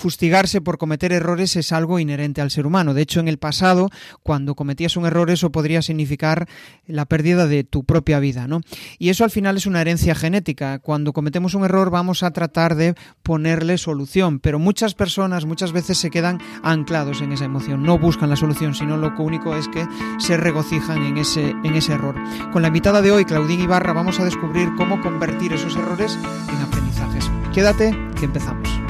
fustigarse por cometer errores es algo inherente al ser humano. De hecho, en el pasado, cuando cometías un error, eso podría significar la pérdida de tu propia vida, ¿no? Y eso al final es una herencia genética. Cuando cometemos un error vamos a tratar de ponerle solución, pero muchas personas muchas veces se quedan anclados en esa emoción, no buscan la solución, sino lo único es que se regocijan en ese, en ese error. Con la invitada de hoy, Claudine Ibarra, vamos a descubrir cómo convertir esos errores en aprendizajes. Quédate, que empezamos.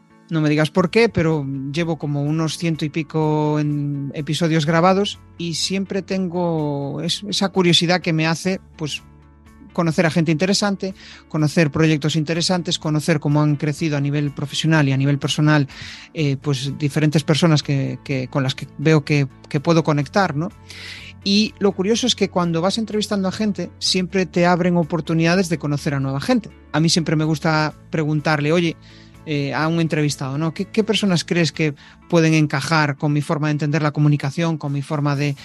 No me digas por qué, pero llevo como unos ciento y pico en episodios grabados y siempre tengo esa curiosidad que me hace, pues, conocer a gente interesante, conocer proyectos interesantes, conocer cómo han crecido a nivel profesional y a nivel personal, eh, pues diferentes personas que, con las que veo que, que puedo conectar, ¿no? Y lo curioso es que cuando vas entrevistando a gente, siempre te abren oportunidades de conocer a nueva gente. A mí siempre me gusta preguntarle, oye, eh, a un entrevistado, ¿no? ¿Qué, personas crees que pueden encajar con mi forma de entender la comunicación, con mi forma de,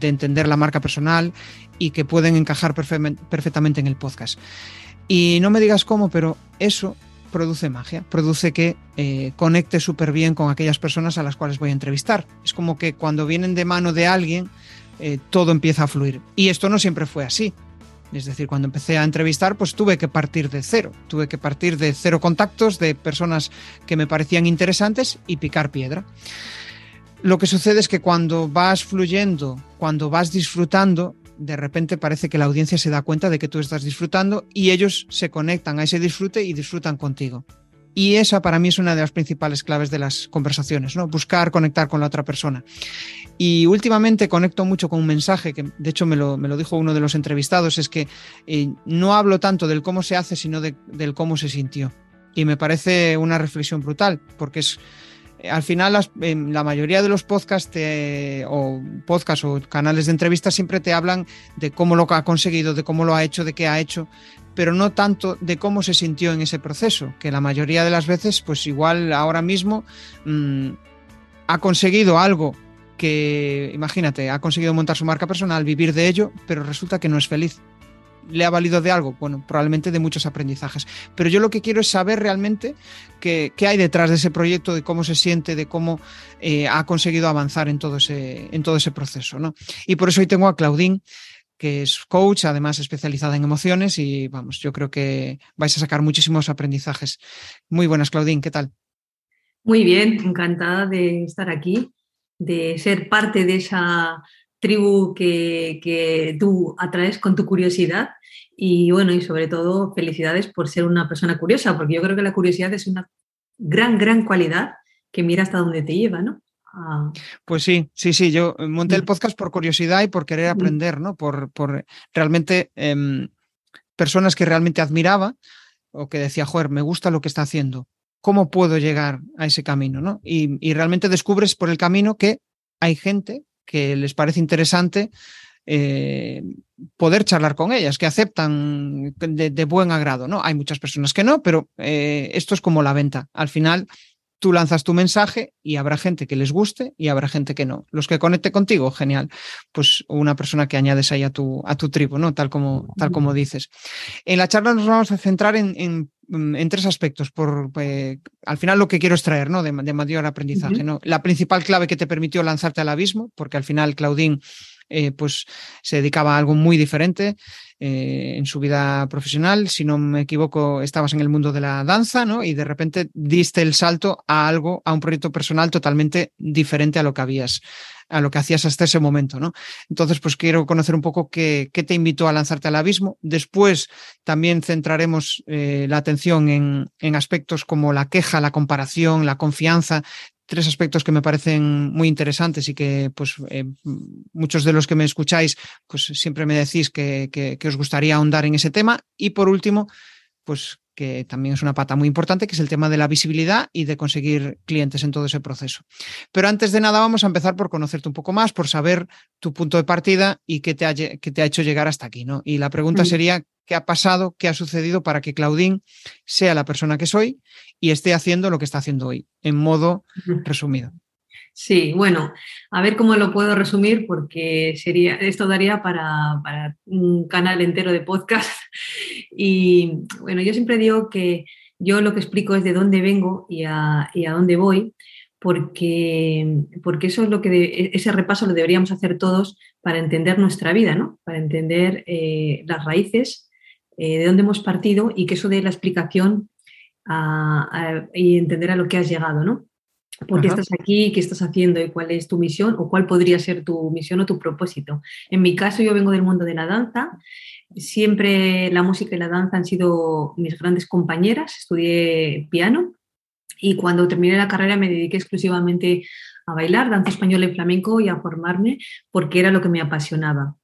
entender la marca personal y que pueden encajar perfectamente en el podcast? Y no me digas cómo, pero eso produce magia, produce que eh, conecte súper bien con aquellas personas a las cuales voy a entrevistar. Es como que cuando vienen de mano de alguien, eh, todo empieza a fluir. Y esto no siempre fue así. Es decir, cuando empecé a entrevistar, pues tuve que partir de cero. Tuve que partir de cero contactos de personas que me parecían interesantes y picar piedra. Lo que sucede es que cuando vas fluyendo, cuando vas disfrutando, de repente parece que la audiencia se da cuenta de que tú estás disfrutando y ellos se conectan a ese disfrute y disfrutan contigo. Y esa para mí es una de las principales claves de las conversaciones, ¿no? Buscar conectar con la otra persona. Y últimamente conecto mucho con un mensaje que, de hecho, me lo, me lo dijo uno de los entrevistados, es que eh, no hablo tanto del cómo se hace, sino del cómo se sintió. Y me parece una reflexión brutal, porque es, eh, al final la mayoría de los podcasts o podcasts o canales de entrevistas siempre te hablan de cómo lo ha conseguido, de cómo lo ha hecho, de qué ha hecho, pero no tanto de cómo se sintió en ese proceso, que la mayoría de las veces, pues igual ahora mismo mm, ha conseguido algo que, imagínate, ha conseguido montar su marca personal, vivir de ello, pero resulta que no es feliz. ¿Le ha valido de algo? Bueno, probablemente de muchos aprendizajes. Pero yo lo que quiero es saber realmente qué, hay detrás de ese proyecto, de cómo se siente, de cómo eh, ha conseguido avanzar en todo ese, en todo ese proceso. ¿no? Y por eso hoy tengo a Claudine, que es coach, además especializada en emociones y vamos, yo creo que vais a sacar muchísimos aprendizajes. Muy buenas, Claudine, ¿qué tal? Muy bien, encantada de estar aquí, de ser parte de esa tribu que, que tú atraes con tu curiosidad y bueno, y sobre todo felicidades por ser una persona curiosa, porque yo creo que la curiosidad es una gran, gran cualidad que mira hasta dónde te lleva, ¿no? Ah. Pues sí, sí, sí, yo monté el podcast por curiosidad y por querer aprender, ¿no? Por, por realmente em, personas que realmente admiraba o que decía, joder, me gusta lo que está haciendo, ¿cómo puedo llegar a ese camino, ¿no? Y, realmente descubres por el camino que hay gente que les parece interesante eh, poder charlar con ellas, que aceptan de, buen agrado, ¿no? Hay muchas personas que no, pero eh, esto es como la venta. Al final tú lanzas tu mensaje y habrá gente que les guste y habrá gente que no. Los que conecte contigo, genial. Pues una persona que añades ahí a tu, a tu tribu, ¿no? Tal como, tal como dices. En la charla nos vamos a centrar en, tres aspectos. Por, eh, al final lo que quiero extraer, ¿no? De, mayor aprendizaje, ¿no? La principal clave que te permitió lanzarte al abismo, porque al final Claudine eh, pues se dedicaba a algo muy diferente eh, en su vida profesional. Si no me equivoco, estabas en el mundo de la danza, ¿no? Y de repente diste el salto a algo, a un proyecto personal totalmente diferente a lo que habías a lo que hacías hasta ese momento, ¿no? Entonces, pues quiero conocer un poco qué, te invitó a lanzarte al abismo. Después también centraremos eh, la atención en, en, aspectos como la queja, la comparación, la confianza, tres aspectos que me parecen muy interesantes y que pues eh, muchos de los que me escucháis pues siempre me decís que, os gustaría ahondar en ese tema. Y por último pues que también es una pata muy importante, que es el tema de la visibilidad y de conseguir clientes en todo ese proceso. Pero antes de nada vamos a empezar por conocerte un poco más, por saber tu punto de partida y qué te ha, te ha hecho llegar hasta aquí. ¿no? Y la pregunta mm. sería, ¿qué ha pasado, qué ha sucedido para que Claudine sea la persona que soy y esté haciendo lo que está haciendo hoy, en modo resumido? Sí, bueno, a ver cómo lo puedo resumir porque sería, esto daría para, un canal entero de podcast. Y bueno, yo siempre digo que yo lo que explico es de dónde vengo y a, dónde voy, porque, porque eso es lo que ese repaso lo deberíamos hacer todos para entender nuestra vida, ¿no? Para entender eh, las raíces, eh, de dónde hemos partido y que eso dé la explicación y entender a lo que has llegado, ¿no? ¿Por qué estás aquí? ¿Qué estás haciendo? ¿Y cuál es tu misión? ¿O cuál podría ser tu misión o tu propósito? En mi caso, yo vengo del mundo de la danza. Siempre la música y la danza han sido mis grandes compañeras. Estudié piano y cuando terminé la carrera me dediqué exclusivamente a bailar danza española y flamenco y a formarme porque era lo que me apasionaba.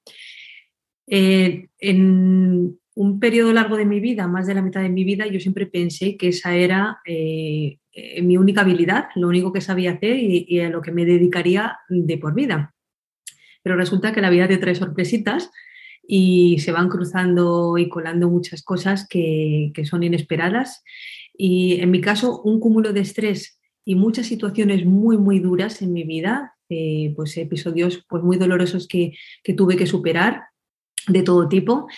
Eh, en un periodo largo de mi vida, más de la mitad de mi vida, yo siempre pensé que esa era eh, eh, mi única habilidad, lo único que sabía hacer y, a lo que me dedicaría de por vida. Pero resulta que la vida te trae sorpresitas y se van cruzando y colando muchas cosas que, son inesperadas. Y en mi caso, un cúmulo de estrés y muchas situaciones muy, muy duras en mi vida, eh, pues episodios pues, muy dolorosos que, tuve que superar de todo tipo,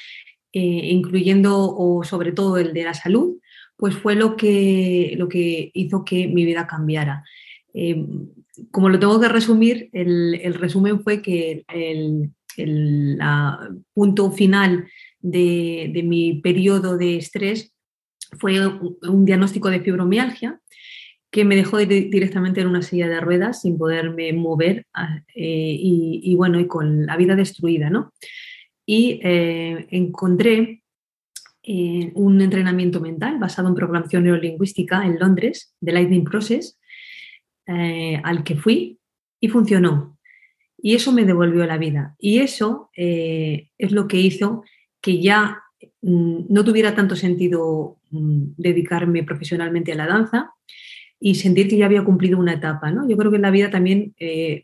eh, incluyendo o sobre todo el de la salud, pues fue lo que, lo que hizo que mi vida cambiara. Eh, como lo tengo que resumir, el, resumen fue que el, punto final de, mi periodo de estrés fue un, diagnóstico de fibromialgia que me dejó directamente en una silla de ruedas sin poderme mover ah, eh, y, bueno, y con la vida destruida, ¿no? Y eh, encontré eh, un entrenamiento mental basado en programación neurolingüística en Londres, de Lightning Process, eh, al que fui y funcionó. Y eso me devolvió la vida. Y eso eh, es lo que hizo que ya mm, no tuviera tanto sentido mm, dedicarme profesionalmente a la danza y sentir que ya había cumplido una etapa. ¿no? Yo creo que la vida también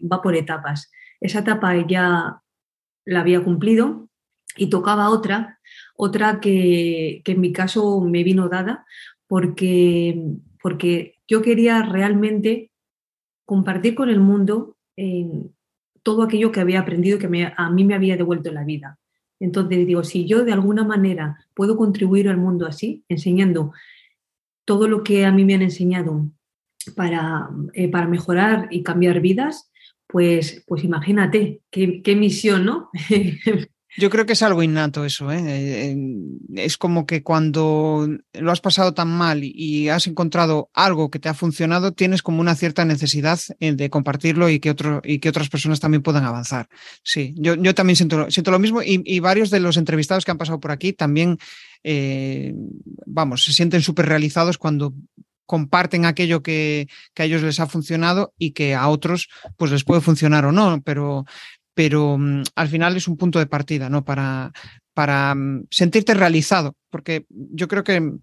va por etapas. Esa etapa ya la había cumplido y tocaba otra otra que, en mi caso me vino dada porque, porque yo quería realmente compartir con el mundo todo aquello que había aprendido que a mí me había devuelto la vida. Entonces digo, si yo de alguna manera puedo contribuir al mundo así, enseñando todo lo que a mí me han enseñado para, eh, para mejorar y cambiar vidas, pues, pues imagínate qué misión, ¿no? Yo creo que es algo innato eso. ¿eh? Es como que cuando lo has pasado tan mal y has encontrado algo que te ha funcionado, tienes como una cierta necesidad eh, de compartirlo y que, otro, y que otras personas también puedan avanzar. Sí, yo, yo también siento, siento lo mismo y, varios de los entrevistados que han pasado por aquí también, eh, vamos, se sienten súper realizados cuando comparten aquello que, que, a ellos les ha funcionado y que a otros pues les puede funcionar o no, pero, pero mm, al final es un punto de partida, ¿no? Para, para mm, sentirte realizado, porque yo creo que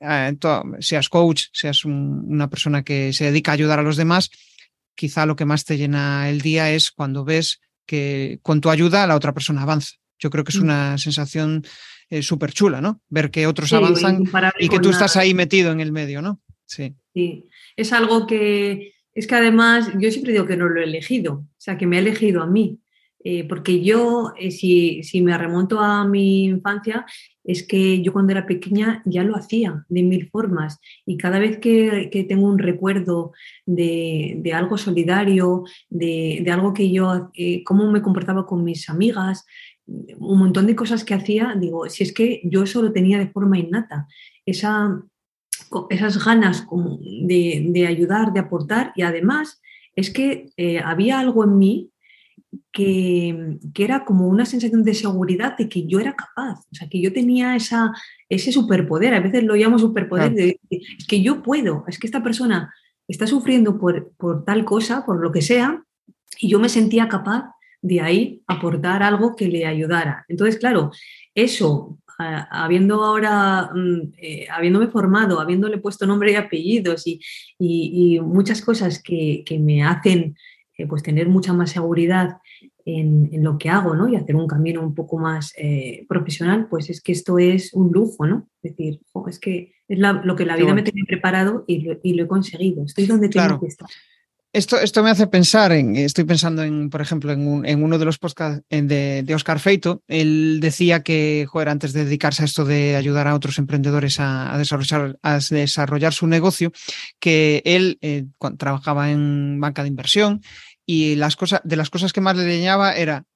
eh, seas coach, seas una persona que se dedica a ayudar a los demás, quizá lo que más te llena el día es cuando ves que con tu ayuda la otra persona avanza. Yo creo que es mm. una sensación eh, súper chula, ¿no? Ver que otros avanzan y que tú estás ahí metido en el medio, ¿no? Sí. sí. Es algo que, es que además yo siempre digo que no lo he elegido, o sea, que me ha elegido a mí. Eh, porque yo, eh, si, me remonto a mi infancia, es que yo cuando era pequeña ya lo hacía de mil formas y cada vez que, tengo un recuerdo de, algo solidario, de, algo que yo, eh, cómo me comportaba con mis amigas, un montón de cosas que hacía, digo, si es que yo eso lo tenía de forma innata, esa, esas ganas de, de ayudar, de aportar. Y además es que había algo en mí que, era como una sensación de seguridad de que yo era capaz, o sea, que yo tenía esa, ese superpoder, a veces lo llamo superpoder, de, es que yo puedo, es que esta persona está sufriendo por, por tal cosa, por lo que sea, y yo me sentía capaz de ahí aportar algo que le ayudara. Entonces, claro, eso habiendo ahora, mm, eh, habiéndome formado, habiéndole puesto nombre y apellidos y, muchas cosas que, me hacen eh, pues tener mucha más seguridad en, lo que hago, ¿no? Y hacer un camino un poco más eh, profesional, pues es que esto es un lujo, ¿no? Es decir, es que es lo que la vida me tiene preparado y lo, he conseguido. Estoy donde tengo que estar. Esto, esto me hace pensar en, estoy pensando en, por ejemplo, en, uno de los podcasts de, de, Oscar Feito. Él decía que, joder, antes de dedicarse a esto de ayudar a otros emprendedores a, desarrollar, a desarrollar su negocio, que él eh, trabajaba en banca de inversión y las cosas, de las cosas que más le llenaba era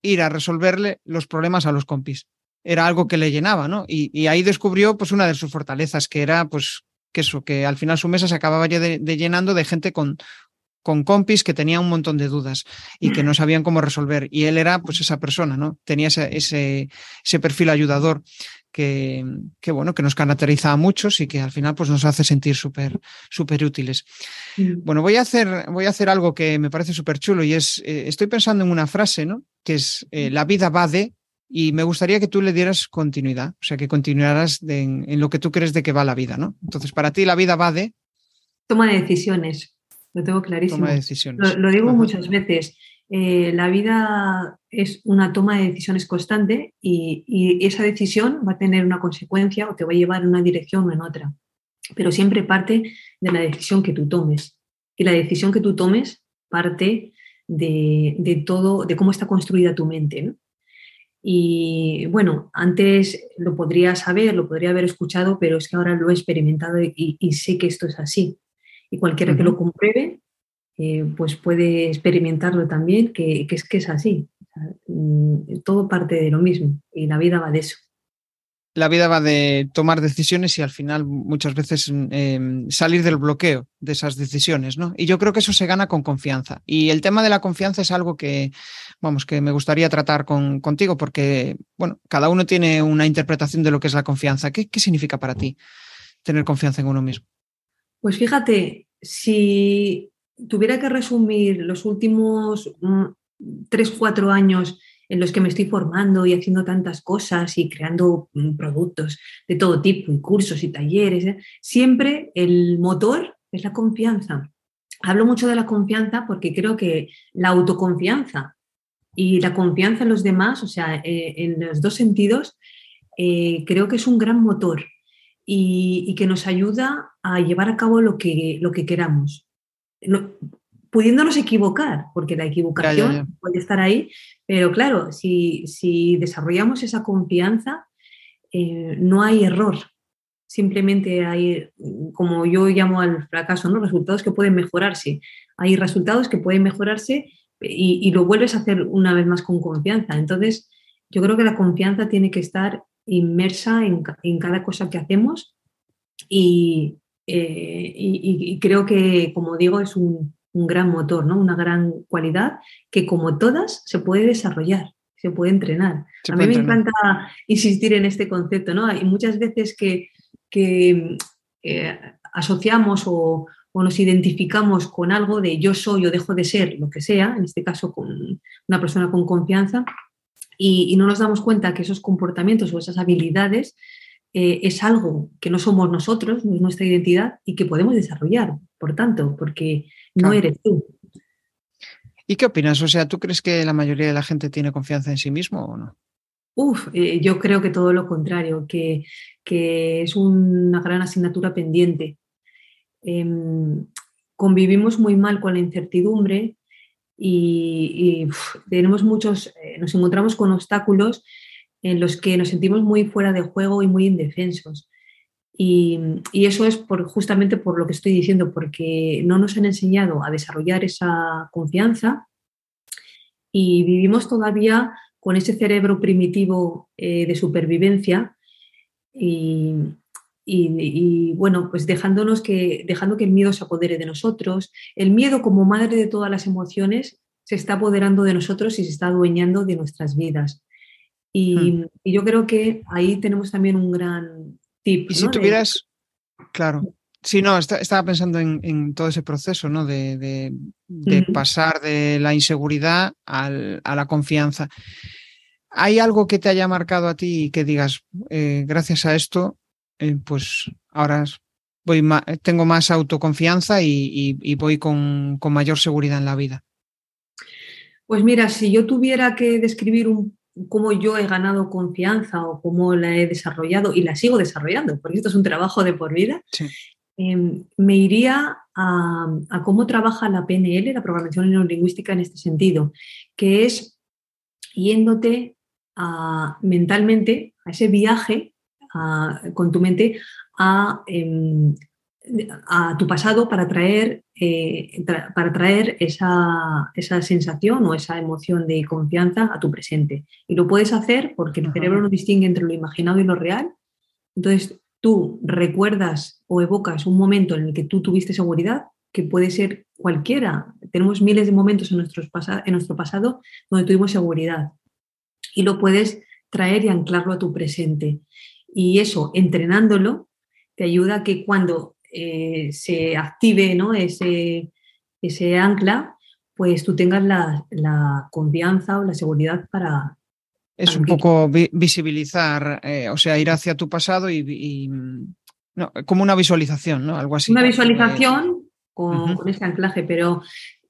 ir a resolverle los problemas a los compis. Era algo que le llenaba, ¿no? Y, ahí descubrió, pues, una de sus fortalezas, que era, pues, que eso, que al final su mesa se acababa de llenando de gente con, con compis que tenía un montón de dudas y que no sabían cómo resolver. Y él era pues esa persona, ¿no? Tenía ese, ese, perfil ayudador que, que, bueno, que nos caracteriza a muchos y que al final pues nos hace sentir súper súper útiles. Mm. Bueno, voy a hacer, voy a hacer algo que me parece súper chulo y es, eh, estoy pensando en una frase, ¿no? Que es, eh, la vida va de, y me gustaría que tú le dieras continuidad, o sea, que continuaras en, en, lo que tú crees de que va la vida, ¿no? Entonces, para ti la vida va de... Toma de decisiones lo tengo clarísimo. Lo, digo muchas veces. Eh, la vida es una toma de decisiones constante y, esa decisión va a tener una consecuencia o te va a llevar en una dirección o en otra. Pero siempre parte de la decisión que tú tomes. Y la decisión que tú tomes parte de, todo, de cómo está construida tu mente. Y bueno, antes lo podría saber, lo podría haber escuchado, pero es que ahora lo he experimentado y sé que esto es así y cualquiera que lo compruebe, eh, pues puede experimentarlo también, que, es que es así. Mm, todo parte de lo mismo y la vida va de eso. La vida va de tomar decisiones y al final muchas veces em, salir del bloqueo de esas decisiones, ¿no? Y yo creo que eso se gana con confianza. Y el tema de la confianza es algo que, vamos, que me gustaría tratar con, contigo porque, bueno, cada uno tiene una interpretación de lo que es la confianza. ¿Qué, qué significa para ti tener confianza en uno mismo? Pues fíjate, si tuviera que resumir los últimos mm, tres, cuatro años en los que me estoy formando y haciendo tantas cosas y creando mm, productos de todo tipo y cursos y talleres, ¿eh? siempre el motor es la confianza. Hablo mucho de la confianza porque creo que la autoconfianza y la confianza en los demás, o sea, eh, en los dos sentidos, eh, creo que es un gran motor y, que nos ayuda a llevar a cabo lo que, lo que queramos. pudiéndonos equivocar, porque la equivocación puede estar ahí, pero claro, si, si desarrollamos esa confianza, eh, no hay error. Simplemente hay, como yo llamo al fracaso, ¿no? resultados que pueden mejorarse. Hay resultados que pueden mejorarse y, y lo vuelves a hacer una vez más con confianza. Entonces, yo creo que la confianza tiene que estar inmersa en, cada cosa que hacemos eh, y, creo que, como digo, es un, gran motor, ¿no? una gran cualidad que como todas se puede desarrollar, se puede entrenar. A mí me encanta insistir en este concepto, ¿no? Hay muchas veces que, eh, asociamos o, nos identificamos con algo de yo soy o dejo de ser, lo que sea, en este caso con una persona con confianza, y, no nos damos cuenta que esos comportamientos o esas habilidades eh, es algo que no somos nosotros, no es nuestra identidad y que podemos desarrollar, por tanto, porque no eres tú. ¿Y qué opinas? O sea, ¿tú crees que la mayoría de la gente tiene confianza en sí mismo o no? Uf, eh, yo creo que todo lo contrario, que, es una gran asignatura pendiente. Em, convivimos muy mal con la incertidumbre y, tenemos muchos, eh, nos encontramos con obstáculos en los que nos sentimos muy fuera de juego y muy indefensos. Y, eso es por, justamente por lo que estoy diciendo, porque no nos han enseñado a desarrollar esa confianza y vivimos todavía con ese cerebro primitivo eh, de supervivencia y, bueno, pues dejándonos que, dejando que el miedo se apodere de nosotros. El miedo, como madre de todas las emociones, se está apoderando de nosotros y se está adueñando de nuestras vidas. Y, hmm. yo creo que ahí tenemos también un gran tip. Y si tuvieras, claro, Sí, no, estaba pensando en, todo ese proceso, ¿no? De, pasar de la inseguridad a la confianza. ¿Hay algo que te haya marcado a ti y que digas, eh, gracias a esto, eh, pues ahora voy tengo más autoconfianza y, voy con, mayor seguridad en la vida? Pues mira, si yo tuviera que describir cómo yo he ganado confianza o cómo la he desarrollado y la sigo desarrollando, porque esto es un trabajo de por vida, em, me iría a, a, cómo trabaja la PNL, la programación neurolingüística en este sentido, que es yéndote mentalmente a ese viaje con tu mente a, em, a, tu pasado para traer, eh, para traer esa, esa, sensación o esa emoción de confianza a tu presente. Y lo puedes hacer porque el cerebro no distingue entre lo imaginado y lo real. Entonces tú recuerdas o evocas un momento en el que tú tuviste seguridad, que puede ser cualquiera. Tenemos miles de momentos en, nuestros en nuestro pasado donde tuvimos seguridad y lo puedes traer y anclarlo a tu presente. Y eso, entrenándolo, te ayuda a que cuando eh, se active ¿no? ese, ese ancla, pues tú tengas la, confianza o la seguridad para... Es un poco visibilizar, eh, o sea, ir hacia tu pasado y, como una visualización, ¿no? Algo así. Una visualización con, ese anclaje, pero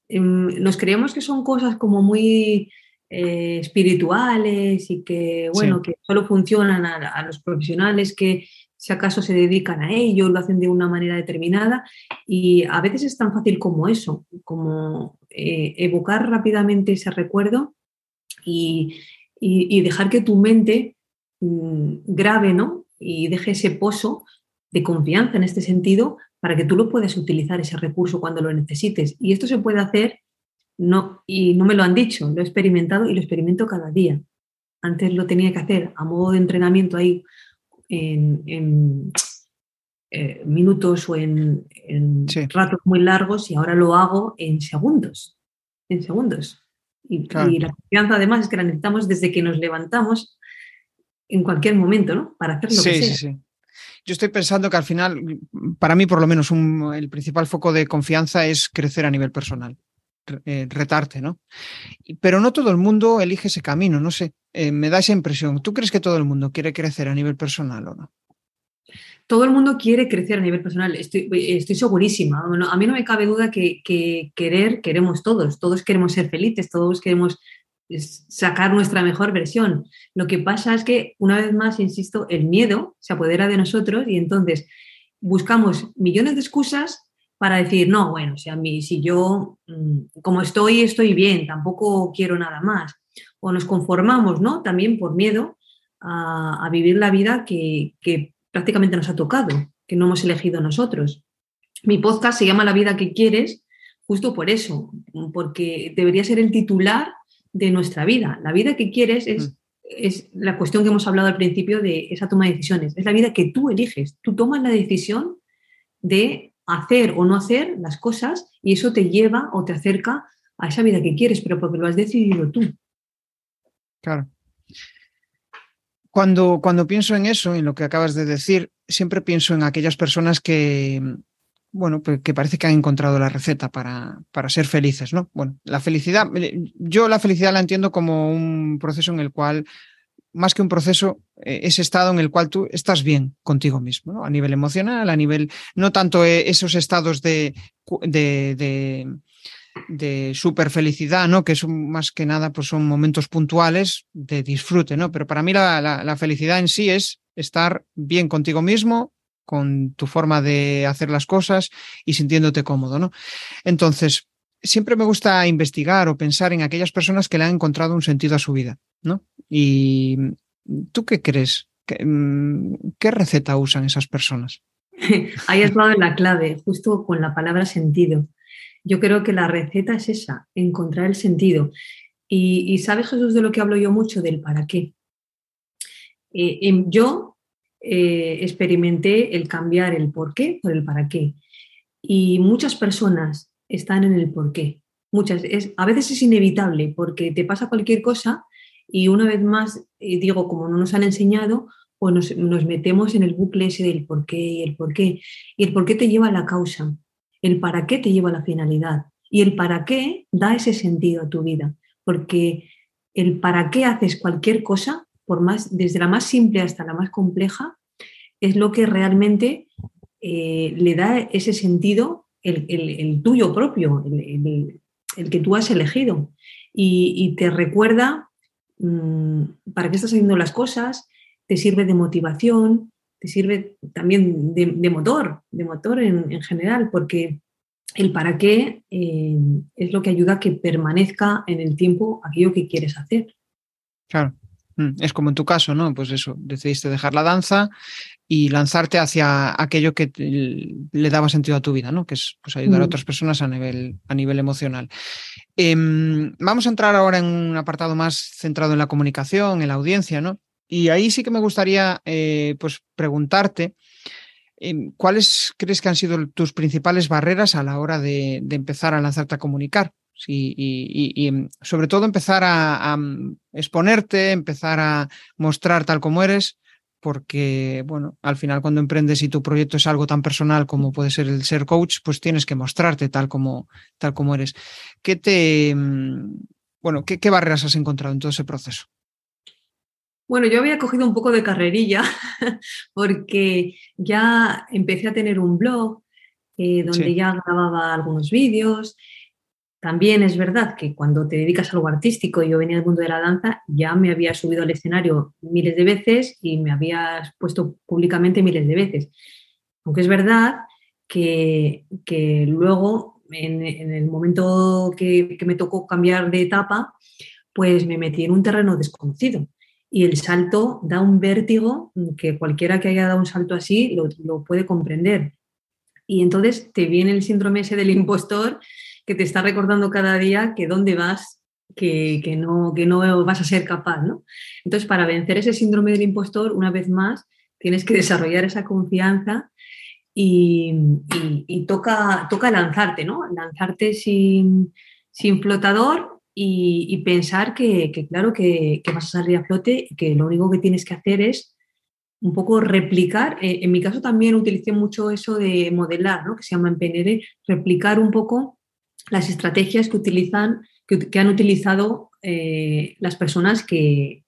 em, nos creemos que son cosas como muy eh, espirituales y que, bueno, que solo funcionan a, los profesionales que si acaso se dedican a ello, lo hacen de una manera determinada y a veces es tan fácil como eso, como eh, evocar rápidamente ese recuerdo y, dejar que tu mente mm, grabe, ¿no? Y deje ese pozo de confianza en este sentido para que tú lo puedas utilizar ese recurso cuando lo necesites. Y esto se puede hacer no, y no me lo han dicho, lo he experimentado y lo experimento cada día. Antes lo tenía que hacer a modo de entrenamiento ahí en, eh, minutos o en, ratos muy largos y ahora lo hago en segundos. En segundos. Y, la confianza además es que la necesitamos desde que nos levantamos en cualquier momento, ¿no? Para hacer lo que sea. Sí, sí. Yo estoy pensando que al final, para mí por lo menos, el principal foco de confianza es crecer a nivel personal. Eh, retarte, ¿no? Pero no todo el mundo elige ese camino, no sé, eh, me da esa impresión. ¿Tú crees que todo el mundo quiere crecer a nivel personal o no? Todo el mundo quiere crecer a nivel personal, estoy, estoy segurísima. a mí no me cabe duda que, querer queremos todos, todos queremos ser felices, todos queremos sacar nuestra mejor versión. Lo que pasa es que, una vez más, insisto, el miedo se apodera de nosotros y entonces buscamos millones de excusas para decir, no, bueno, si, a mí, si yo mm, como estoy, estoy bien, tampoco quiero nada más. O nos conformamos, ¿no? También por miedo a, vivir la vida que, prácticamente nos ha tocado, que no hemos elegido nosotros. Mi podcast se llama La vida que quieres justo por eso, porque debería ser el titular de nuestra vida. La vida que quieres es, mm. es la cuestión que hemos hablado al principio de esa toma de decisiones. Es la vida que tú eliges. Tú tomas la decisión de hacer o no hacer las cosas y eso te lleva o te acerca a esa vida que quieres, pero porque lo has decidido tú. Claro. Cuando, cuando pienso en eso, en lo que acabas de decir, siempre pienso en aquellas personas que, bueno, pues que parece que han encontrado la receta para, para, ser felices, ¿no? Bueno, la felicidad, yo la felicidad la entiendo como un proceso en el cual más que un proceso, eh, ese estado en el cual tú estás bien contigo mismo, a nivel emocional, a nivel, no tanto eh, esos estados de, de, de, super felicidad, ¿no? que son más que nada pues son momentos puntuales de disfrute, ¿no? pero para mí la, la, felicidad en sí es estar bien contigo mismo, con tu forma de hacer las cosas y sintiéndote cómodo. ¿no? Entonces, siempre me gusta investigar o pensar en aquellas personas que le han encontrado un sentido a su vida, ¿no? ¿Y tú qué crees? ¿Qué, mm, receta usan esas personas? Ahí has dado en la clave, justo con la palabra sentido. Yo creo que la receta es esa, encontrar el sentido. Y, sabes, Jesús, de lo que hablo yo mucho, del para qué. Eh, yo eh, experimenté el cambiar el por qué por el para qué. Y muchas personas están en el por qué. Muchas, es, a veces es inevitable porque te pasa cualquier cosa y una vez más, eh, digo, como no nos han enseñado, pues nos, nos, metemos en el bucle ese del por qué y el por qué. Y el por qué te lleva a la causa, el para qué te lleva a la finalidad. Y el para qué da ese sentido a tu vida. Porque el para qué haces cualquier cosa, por más, desde la más simple hasta la más compleja, es lo que realmente eh, le da ese sentido, el, tuyo propio, el, que tú has elegido. Y, te recuerda mm, para qué estás haciendo las cosas, te sirve de motivación, te sirve también de, motor, de motor en, general, porque el para qué eh, es lo que ayuda a que permanezca en el tiempo aquello que quieres hacer. Claro. Mm, es como en tu caso, ¿no? Pues eso, decidiste dejar la danza y lanzarte hacia aquello que le daba sentido a tu vida, ¿no? Que es pues, ayudar a otras personas a nivel, a nivel emocional. Em, vamos a entrar ahora en un apartado más centrado en la comunicación, en la audiencia, ¿no? Y ahí sí que me gustaría eh, pues preguntarte em, cuáles crees que han sido tus principales barreras a la hora de, empezar a lanzarte a comunicar. y, em, sobre todo empezar a, mm, exponerte, empezar a mostrar tal como eres, porque, bueno, al final cuando emprendes y tu proyecto es algo tan personal como puede ser el ser coach, pues tienes que mostrarte tal como, tal como eres. ¿Qué te, mm, bueno, qué barreras has encontrado en todo ese proceso? Bueno, yo había cogido un poco de carrerilla porque ya empecé a tener un blog eh, donde ya grababa algunos vídeos. También es verdad que cuando te dedicas a algo artístico, yo venía del mundo de la danza, ya me había subido al escenario miles de veces y me había puesto públicamente miles de veces. Aunque es verdad que, luego, en, el momento que, que me tocó cambiar de etapa, pues me metí en un terreno desconocido y el salto da un vértigo que cualquiera que haya dado un salto así lo, puede comprender. Y entonces te viene el síndrome ese del impostor que te está recordando cada día que dónde vas, que, no, que no vas a ser capaz. ¿no? Entonces, para vencer ese síndrome del impostor, una vez más, tienes que desarrollar esa confianza y, toca, toca lanzarte, ¿no? Lanzarte sin, sin flotador y, pensar que, claro, que, vas a salir a flote y que lo único que tienes que hacer es un poco replicar. Eh, en mi caso también utilicé mucho eso de modelar, ¿no? que se llama en PNL, replicar un poco las estrategias que utilizan, que, han utilizado eh, las personas que,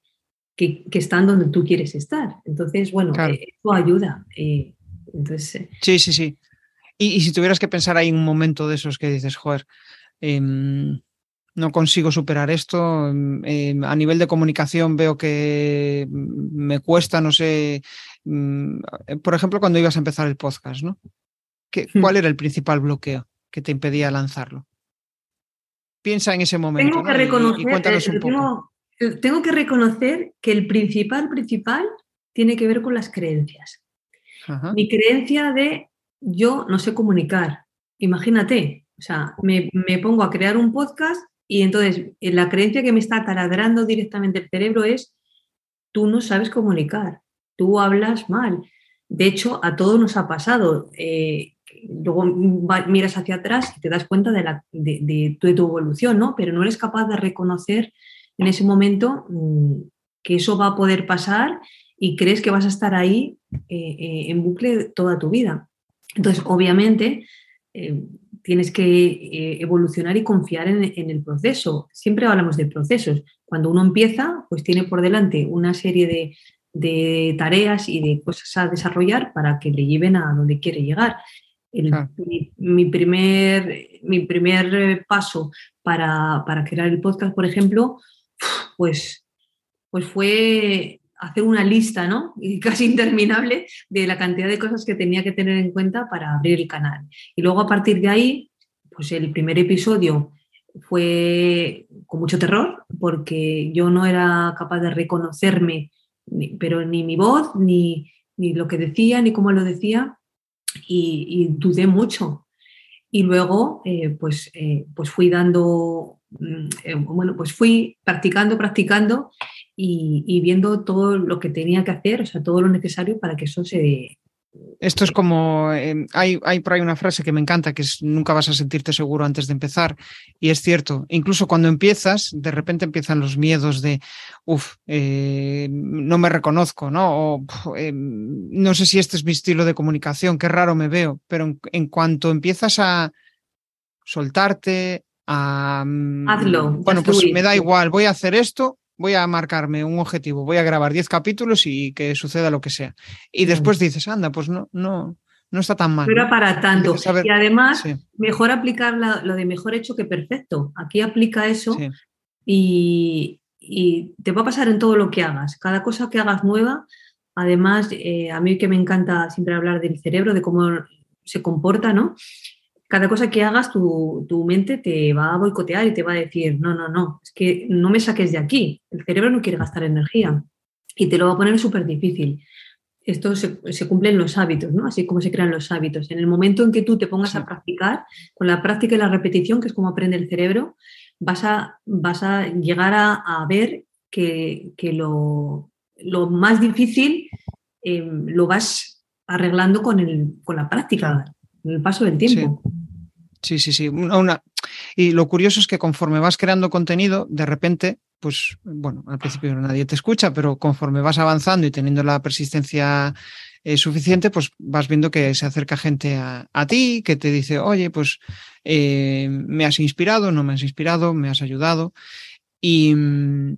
que, están donde tú quieres estar. Entonces, bueno, eh, eso ayuda. entonces, sí, sí, sí. Y, si tuvieras que pensar ahí un momento de esos que dices, joder, em, no consigo superar esto. Mm, em, a nivel de comunicación veo que me cuesta, no sé, eh, por ejemplo, cuando ibas a empezar el podcast, ¿no? Hmm. ¿Cuál era el principal bloqueo que te impedía lanzarlo? Piensa en ese momento. Tengo que reconocer, eh, Tengo, que reconocer que el principal, principal tiene que ver con las creencias. Mi creencia de yo no sé comunicar. Imagínate, o sea, me, me pongo a crear un podcast y entonces, eh, la creencia que me está taladrando directamente el cerebro es, tú no sabes comunicar, tú hablas mal. De hecho, a todos nos ha pasado. Eh, luego miras hacia atrás y te das cuenta de, de, tu, evolución, ¿no? Pero no eres capaz de reconocer en ese momento mm, que eso va a poder pasar y crees que vas a estar ahí eh, en bucle toda tu vida. Entonces, obviamente, tienes que eh, evolucionar y confiar en, el proceso. Siempre hablamos de procesos. Cuando uno empieza, pues tiene por delante una serie de, tareas y de cosas a desarrollar para que le lleven a donde quiere llegar. Mi, primer, mi primer paso para, crear el podcast, por ejemplo, pues, pues fue hacer una lista, ¿no? Y casi interminable de la cantidad de cosas que tenía que tener en cuenta para abrir el canal. Y luego a partir de ahí, pues el primer episodio fue con mucho terror porque yo no era capaz de reconocerme, pero ni mi voz, ni, lo que decía, ni cómo lo decía, y, dudé mucho. Y luego, eh, pues, eh, pues fui dando, mm, eh, bueno, pues fui practicando, practicando y, viendo todo lo que tenía que hacer, o sea, todo lo necesario para que eso se... Esto es como, em, hay, hay por ahí una frase que me encanta, que es nunca vas a sentirte seguro antes de empezar. Y es cierto, incluso cuando empiezas, de repente empiezan los miedos de, uff, eh, no me reconozco, ¿no? O em, no sé si este es mi estilo de comunicación, qué raro me veo, pero en cuanto empiezas a soltarte, a... mm, Hazlo, Bueno, pues me da igual, voy a hacer esto, voy a marcarme un objetivo, voy a grabar 10 capítulos y que suceda lo que sea. Y después dices, anda, pues no, no, no está tan mal. No era para tanto. Y además, Sí, mejor aplicar la- lo de mejor hecho que perfecto. Aquí aplica eso sí, y, y te va a pasar en todo lo que hagas. Cada cosa que hagas nueva, además, eh, a mí que me encanta siempre hablar del cerebro, de cómo se comporta, ¿no? Cada cosa que hagas, tu, tu mente te va a boicotear y te va a decir, no, no, no, es que no me saques de aquí. El cerebro no quiere gastar energía y te lo va a poner súper difícil. Esto se, se cumple en los hábitos, ¿no? Así como se crean los hábitos. En el momento en que tú te pongas Sí. a practicar, con la práctica y la repetición, que es como aprende el cerebro, vas a, vas a llegar a, a ver que, que lo, lo más difícil eh, lo vas arreglando con, el, con la práctica, con el paso del tiempo. sí, sí, sí. Una- una- Y lo curioso es que conforme vas creando contenido, de repente, pues, bueno, al principio nadie te escucha, pero conforme vas avanzando y teniendo la persistencia eh, suficiente, pues vas viendo que se acerca gente a, a ti, que te dice, oye, pues eh, me has inspirado, no me has inspirado, me has ayudado. Y, mm,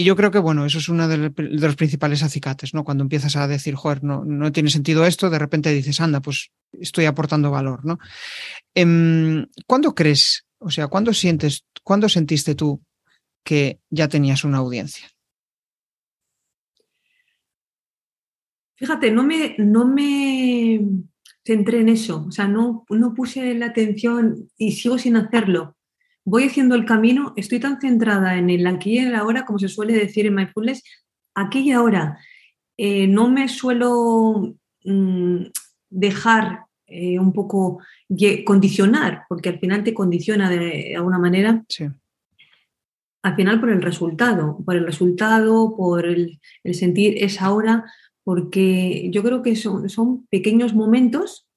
y yo creo que, bueno, eso es uno de, lo- de los principales acicates, ¿no? Cuando empiezas a decir, joder, no, no tiene sentido esto, de repente dices, anda, pues estoy aportando valor, ¿no? Em, ¿Cuándo crees, o sea, cuándo sientes, cuándo sentiste tú que ya tenías una audiencia? Fíjate, no me, no me centré en eso, o sea, no, no puse la atención y sigo sin hacerlo. Voy haciendo el camino, estoy tan centrada en el aquí y el ahora, como se suele decir en Mindfulness, aquí y ahora. Eh, no me suelo mm, dejar eh, un poco condicionar, porque al final te condiciona de alguna manera Sí, al final por el resultado, por el resultado, por el, el sentir es ahora, porque yo creo que son, son pequeños momentos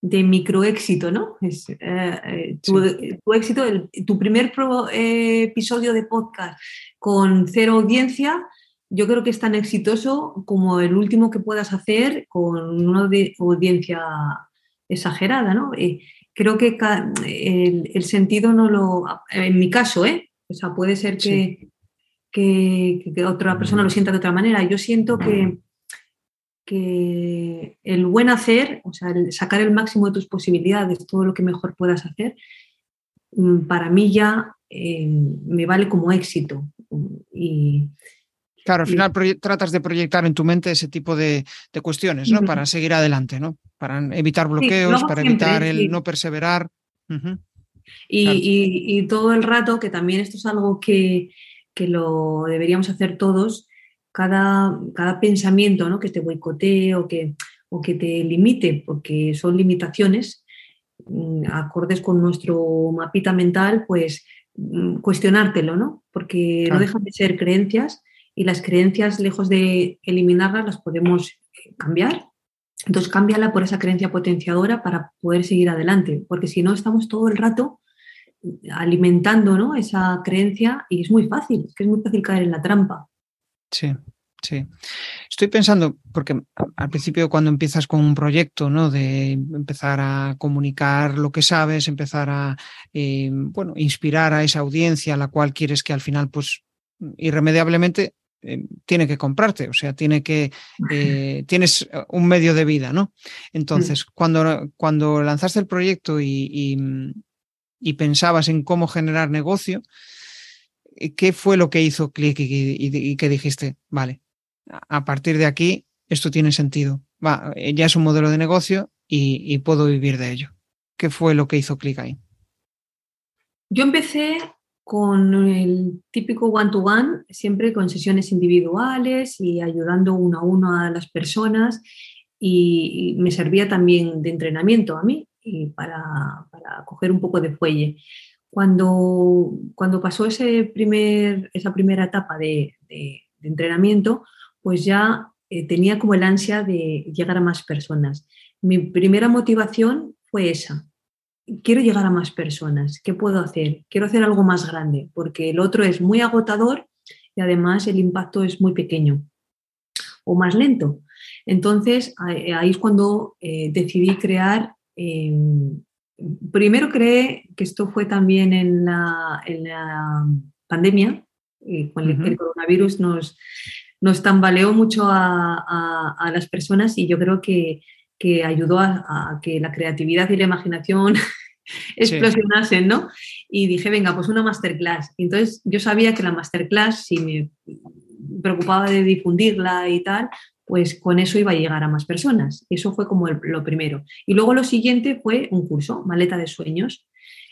de microéxito, ¿no? Es, eh, eh, tu, tu éxito, el- tu primer pro- eh, episodio de podcast con cero audiencia, yo creo que es tan exitoso como el último que puedas hacer con una audi- audiencia exagerada, ¿no? Eh, creo que el, el sentido no lo, en mi caso, ¿eh? O sea, puede ser que, que, que otra persona lo sienta de otra manera. Yo siento que, que el buen hacer, o sea, el sacar el máximo de tus posibilidades, todo lo que mejor puedas hacer, mm, para mí ya eh, me vale como éxito. Y, claro, al final tratas de proyectar en tu mente ese tipo de, de cuestiones, ¿no? Para seguir adelante, ¿no? Para evitar lo bloqueos, para siempre, evitar el sí. no perseverar. Ujú, Y, Claro. y- y todo el rato, que también esto es algo que, que lo deberíamos hacer todos, cada, cada pensamiento ¿no? que te boicotee o que, o que te limite, porque son limitaciones, mm, acordes con nuestro mapita mental, pues mm, cuestionártelo, ¿no? Porque Claro. no dejan de ser creencias y las creencias, lejos de eliminarlas, las podemos eh, cambiar. Entonces, cámbiala por esa creencia potenciadora para poder seguir adelante, porque si no, estamos todo el rato alimentando ¿no? esa creencia y es muy fácil, es que es muy fácil caer en la trampa. Sí, sí. Estoy pensando, porque al principio cuando empiezas con un proyecto, ¿no? De empezar a comunicar lo que sabes, empezar a, eh, bueno, inspirar a esa audiencia a la cual quieres que al final, pues, irremediablemente eh, tiene que comprarte, o sea, tiene que, eh, tienes un medio de vida, ¿no? Entonces, cuando, cuando lanzaste el proyecto y, y, y pensabas en cómo generar negocio, ¿qué fue lo que hizo clic y, y, y que dijiste, vale, a partir de aquí esto tiene sentido, va, eh, ya es un modelo de negocio y, puedo vivir de ello? ¿Qué fue lo que hizo clic ahí? Yo empecé con el típico one-to-one, siempre con sesiones individuales y ayudando uno a uno a las personas y, y me servía también de entrenamiento a mí y para, para coger un poco de fuelle. Cuando, cuando pasó ese primer, esa primera etapa de, de, de entrenamiento, pues ya eh, tenía como el ansia de llegar a más personas. Mi primera motivación fue esa, quiero llegar a más personas, ¿qué puedo hacer? Quiero hacer algo más grande, porque el otro es muy agotador y además el impacto es muy pequeño o más lento. Entonces, ahí es cuando eh, decidí crear eh, primero creé que esto fue también en la, en la pandemia, y con el, coronavirus nos, nos tambaleó mucho a, a, las personas y yo creo que, que ayudó a, que la creatividad y la imaginación explosionasen, ¿no? Y dije, venga, pues una masterclass. Entonces yo sabía que la masterclass, si me preocupaba de difundirla y tal, pues con eso iba a llegar a más personas. Eso fue como lo primero. Y luego lo siguiente fue un curso, Maleta de Sueños.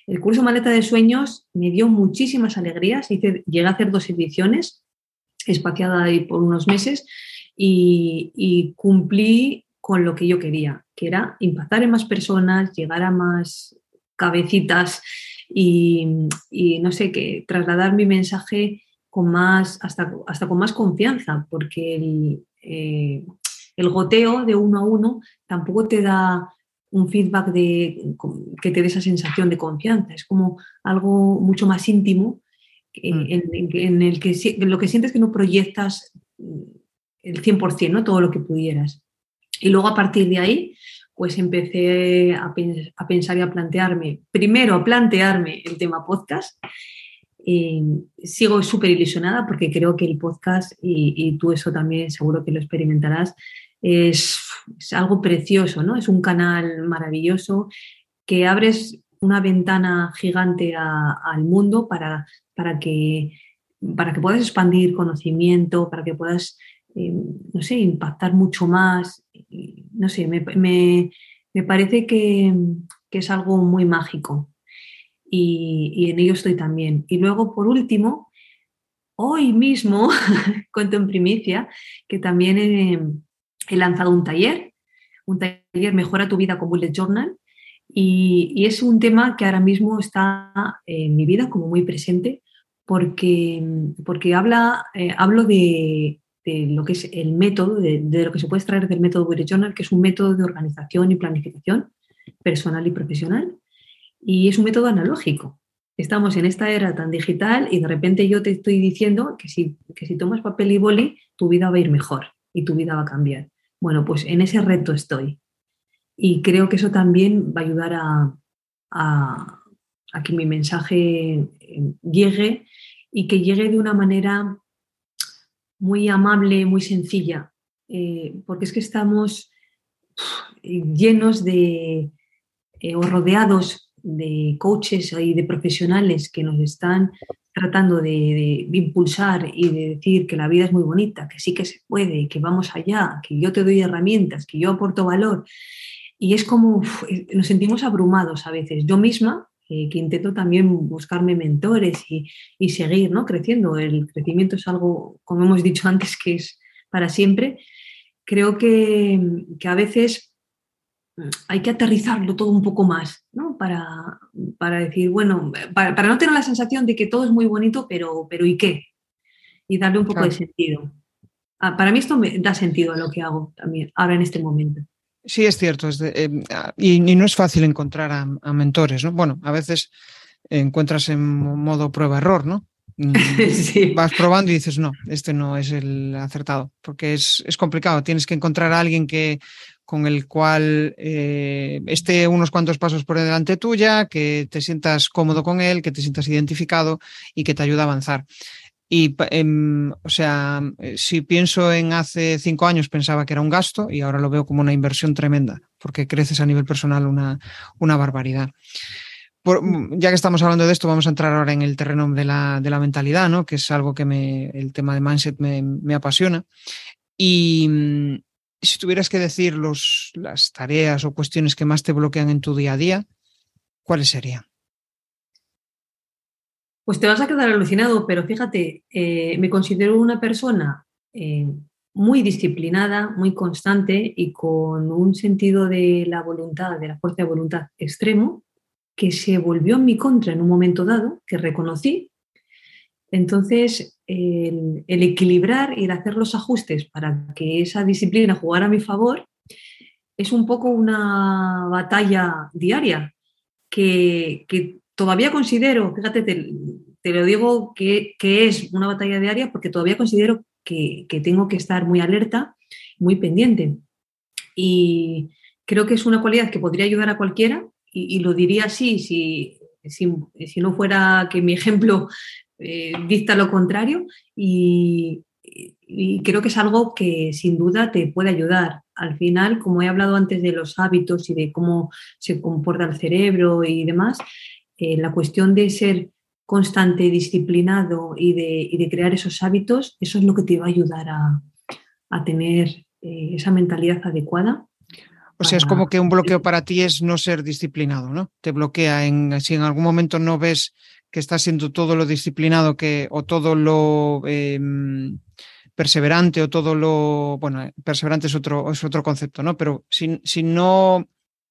El curso Maleta de Sueños me dio muchísimas alegrías. Hice, llegué a hacer dos ediciones, espaciada ahí por unos meses, y, cumplí con lo que yo quería, que era impactar en más personas, llegar a más cabecitas y, no sé, qué, trasladar mi mensaje con más, hasta, hasta con más confianza, porque el, eh, el goteo de uno a uno tampoco te da un feedback de, que te dé esa sensación de confianza. Es como algo mucho más íntimo mm. en, el que lo que sientes que no proyectas el 100%, ¿no? todo lo que pudieras. Y luego a partir de ahí, pues empecé a, a pensar y a plantearme, primero a plantearme el tema podcast sigo súper ilusionada porque creo que el podcast, y, tú eso también seguro que lo experimentarás, es, algo precioso, ¿no? Es un canal maravilloso que abres una ventana gigante al mundo para, para, que, para que puedas expandir conocimiento, para que puedas, eh, no sé, impactar mucho más. No sé, me, parece que, que es algo muy mágico y, en ello estoy también. Y luego, por último, hoy mismo, cuento en primicia, que también he, lanzado un taller, un taller Mejora tu vida con Bullet Journal, y, es un tema que ahora mismo está en mi vida como muy presente, porque, porque habla, eh, hablo de, lo que es el método, de, de, lo que se puede extraer del método Bullet Journal, que es un método de organización y planificación personal y profesional y es un método analógico. Estamos en esta era tan digital y de repente yo te estoy diciendo que si, si tomas papel y boli, tu vida va a ir mejor y tu vida va a cambiar. Bueno, pues en ese reto estoy. Y creo que eso también va a ayudar a, a, que mi mensaje eh, llegue y que llegue de una manera muy amable, muy sencilla, eh, porque es que estamos llenos de, eh, o rodeados de coaches y de profesionales que nos están tratando de, impulsar y de decir que la vida es muy bonita, que sí que se puede, que vamos allá, que yo te doy herramientas, que yo aporto valor. Y es como nos sentimos abrumados a veces. Yo misma, eh, que intento también buscarme mentores y, seguir ¿no? creciendo. El crecimiento es algo, como hemos dicho antes, que es para siempre. Creo que, que a veces hay que aterrizarlo todo un poco más, ¿no? Para, para decir, bueno, para, no tener la sensación de que todo es muy bonito, pero, pero ¿y qué? Y darle un poco de sentido. Ah, para mí esto me da sentido a lo que hago también, ahora en este momento. Sí, es cierto. Em, ah, y, no es fácil encontrar a, mentores, ¿no? Bueno, a veces encuentras en modo prueba-error, ¿no? Mm, sí. Vas probando y dices, no, este no es el acertado, porque es, es complicado. Tienes que encontrar a alguien que con el cual eh, esté unos cuantos pasos por delante tuya, que te sientas cómodo con él, que te sientas identificado y que te ayude a avanzar. Y, em, o sea, si pienso en hace cinco años, pensaba que era un gasto y ahora lo veo como una inversión tremenda, porque creces a nivel personal una, una barbaridad. ya que estamos hablando de esto, vamos a entrar ahora en el terreno de la, de la mentalidad, ¿no? que es algo que me, el tema de mindset me, me apasiona. Y, si tuvieras que decir los, las tareas o cuestiones que más te bloquean en tu día a día, ¿cuáles serían? Pues te vas a quedar alucinado, pero fíjate, eh, me considero una persona eh, muy disciplinada, muy constante y con un sentido de la voluntad, de la fuerza de voluntad extremo, que se volvió en mi contra en un momento dado, que reconocí. Entonces, el, equilibrar y el hacer los ajustes para que esa disciplina jugara a mi favor es un poco una batalla diaria que, todavía considero, fíjate, te, lo digo que, es una batalla diaria porque todavía considero que, tengo que estar muy alerta, muy pendiente. Y creo que es una cualidad que podría ayudar a cualquiera y, lo diría así, si, si, no fuera que mi ejemplo eh, dicta lo contrario, y, y creo que es algo que sin duda te puede ayudar. Al final, como he hablado antes de los hábitos y de cómo se comporta el cerebro y demás, eh, la cuestión de ser constante, disciplinado y de, crear esos hábitos, eso es lo que te va a ayudar a, tener eh, esa mentalidad adecuada. O sea, es como que un bloqueo para ti es no ser disciplinado, ¿no? Te bloquea en si en algún momento no ves que estás siendo todo lo disciplinado que o todo lo em, perseverante o todo lo, bueno, perseverante es otro, es otro concepto, ¿no? Pero si, si no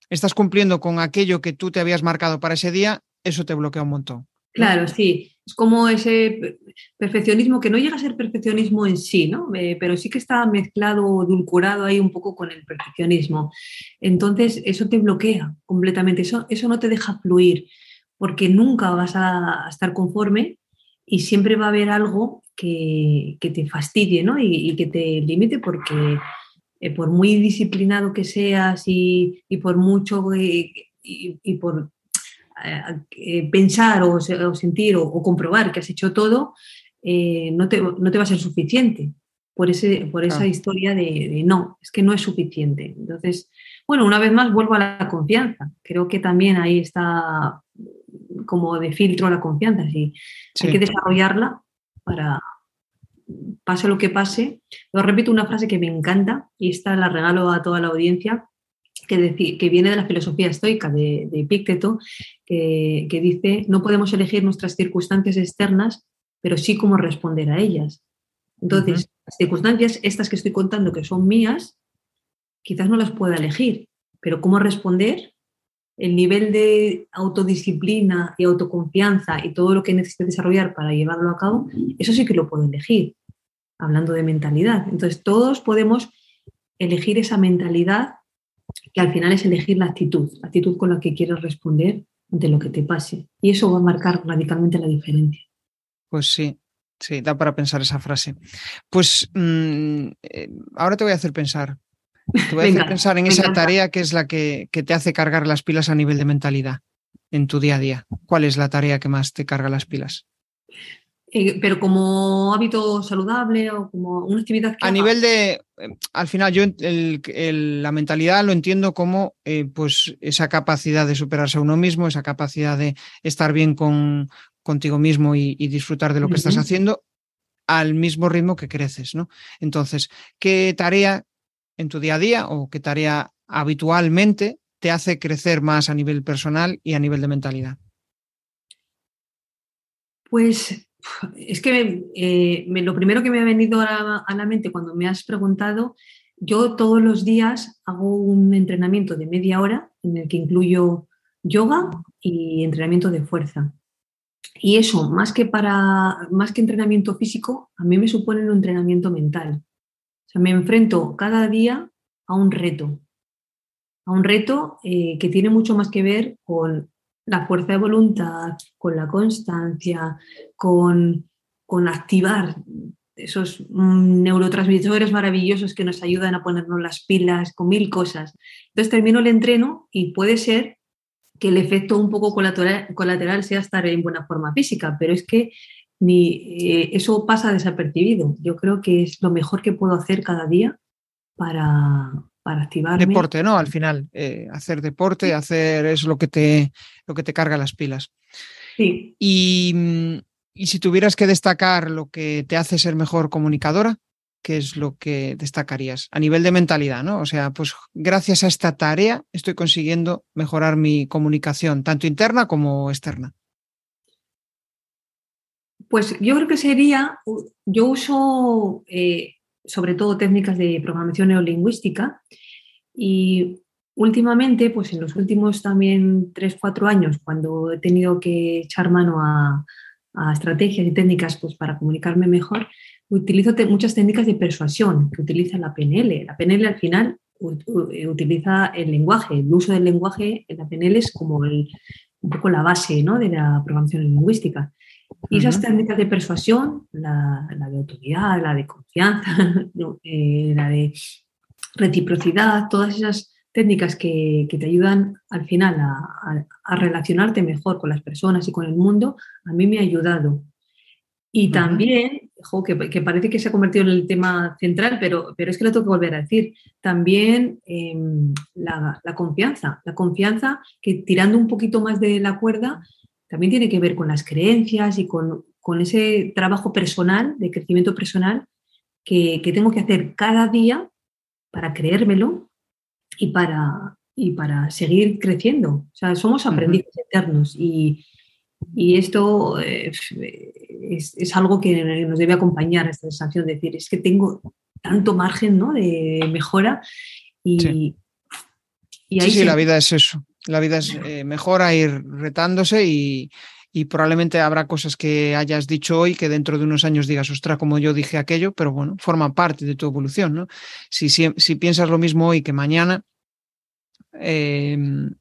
estás cumpliendo con aquello que tú te habías marcado para ese día, eso te bloquea un montón. Claro, sí. Es como ese perfeccionismo que no llega a ser perfeccionismo en sí, ¿no? Eh, pero sí que está mezclado o edulcorado ahí un poco con el perfeccionismo. Entonces, eso te bloquea completamente, eso, eso no te deja fluir, porque nunca vas a estar conforme y siempre va a haber algo que, te fastidie ¿no? y, que te limite porque eh, por muy disciplinado que seas y, por mucho y, por eh, eh, pensar o, sentir o, comprobar que has hecho todo, no, te, no, te, va a ser suficiente por, ese, por esa historia de, no, es que no es suficiente. Entonces, bueno, una vez más vuelvo a la confianza. Creo que también ahí está como de filtro la confianza. Sí. Hay que desarrollarla para, pase lo que pase. Lo repito una frase que me encanta y esta la regalo a toda la audiencia, que, que viene de la filosofía estoica de, de Epicteto, que, dice, no podemos elegir nuestras circunstancias externas, pero sí cómo responder a ellas. Entonces, las circunstancias, estas que estoy contando, que son mías, quizás no las pueda elegir, pero cómo responder el nivel de autodisciplina y autoconfianza y todo lo que necesite desarrollar para llevarlo a cabo, eso sí que lo puedo elegir, hablando de mentalidad. Entonces, todos podemos elegir esa mentalidad que al final es elegir la actitud, la actitud con la que quieres responder ante lo que te pase. Y eso va a marcar radicalmente la diferencia. Pues sí, sí, da para pensar esa frase. Pues mm, eh, ahora te voy a hacer pensar, te voy a hacer pensar en esa tarea que es la que, te hace cargar las pilas a nivel de mentalidad en tu día a día. ¿Cuál es la tarea que más te carga las pilas? Eh, pero como hábito saludable o como una actividad A nivel de, eh, al final yo la mentalidad lo entiendo como eh, pues esa capacidad de superarse a uno mismo, esa capacidad de estar bien con, contigo mismo y, disfrutar de lo que estás haciendo al mismo ritmo que creces, ¿no? Entonces, ¿qué tarea en tu día a día o qué tarea habitualmente te hace crecer más a nivel personal y a nivel de mentalidad? Pues es que eh, lo primero que me ha venido a la, mente cuando me has preguntado, yo todos los días hago un entrenamiento de media hora en el que incluyo yoga y entrenamiento de fuerza. Y eso, más que para más que entrenamiento físico, a mí me supone un entrenamiento mental me enfrento cada día a un reto, a un reto eh, que tiene mucho más que ver con la fuerza de voluntad, con la constancia, con, con activar esos mm, neurotransmisores maravillosos que nos ayudan a ponernos las pilas con mil cosas. Entonces termino el entreno y puede ser que el efecto un poco colateral, colateral sea estar en buena forma física, pero es que ni eh, eso pasa desapercibido. Yo creo que es lo mejor que puedo hacer cada día para, para activarme. Deporte, ¿no? Al final, eh, hacer deporte, hacer es lo que te, lo que te carga las pilas. Sí. Y, mm, y si tuvieras que destacar lo que te hace ser mejor comunicadora, ¿qué es lo que destacarías a nivel de mentalidad, ¿no? O sea, pues gracias a esta tarea estoy consiguiendo mejorar mi comunicación, tanto interna como externa. Pues yo creo que sería, yo uso eh, sobre todo técnicas de programación neolingüística y últimamente, pues en los últimos también 3, 4 años, cuando he tenido que echar mano a, estrategias y técnicas pues, para comunicarme mejor, utilizo muchas técnicas de persuasión que utiliza la PNL. La PNL al final utiliza el lenguaje, el uso del lenguaje en la PNL es como un poco la base ¿no? de la programación lingüística. Y esas técnicas de persuasión, la, de autoridad, la de confianza, eh, la de reciprocidad, todas esas técnicas que, te ayudan al final a, relacionarte mejor con las personas y con el mundo, a mí me ha ayudado. Y también, que, parece que se ha convertido en el tema central, pero, pero es que lo tengo que volver a decir, también em, la, confianza, la confianza que tirando un poquito más de la cuerda, también tiene que ver con las creencias y con, ese trabajo personal, de crecimiento personal, que, tengo que hacer cada día para creérmelo y para, y para seguir creciendo. O sea, somos aprendices eternos y, y esto eh, es, algo que nos debe acompañar esta sensación de decir, es que tengo tanto margen ¿no? de mejora y, sí. ahí sí, la vida es eso. La vida es eh, mejora ir retándose y, probablemente habrá cosas que hayas dicho hoy que dentro de unos años digas, ostra, como yo dije aquello, pero bueno, forma parte de tu evolución, ¿no? Si, si, piensas lo mismo hoy que mañana, em,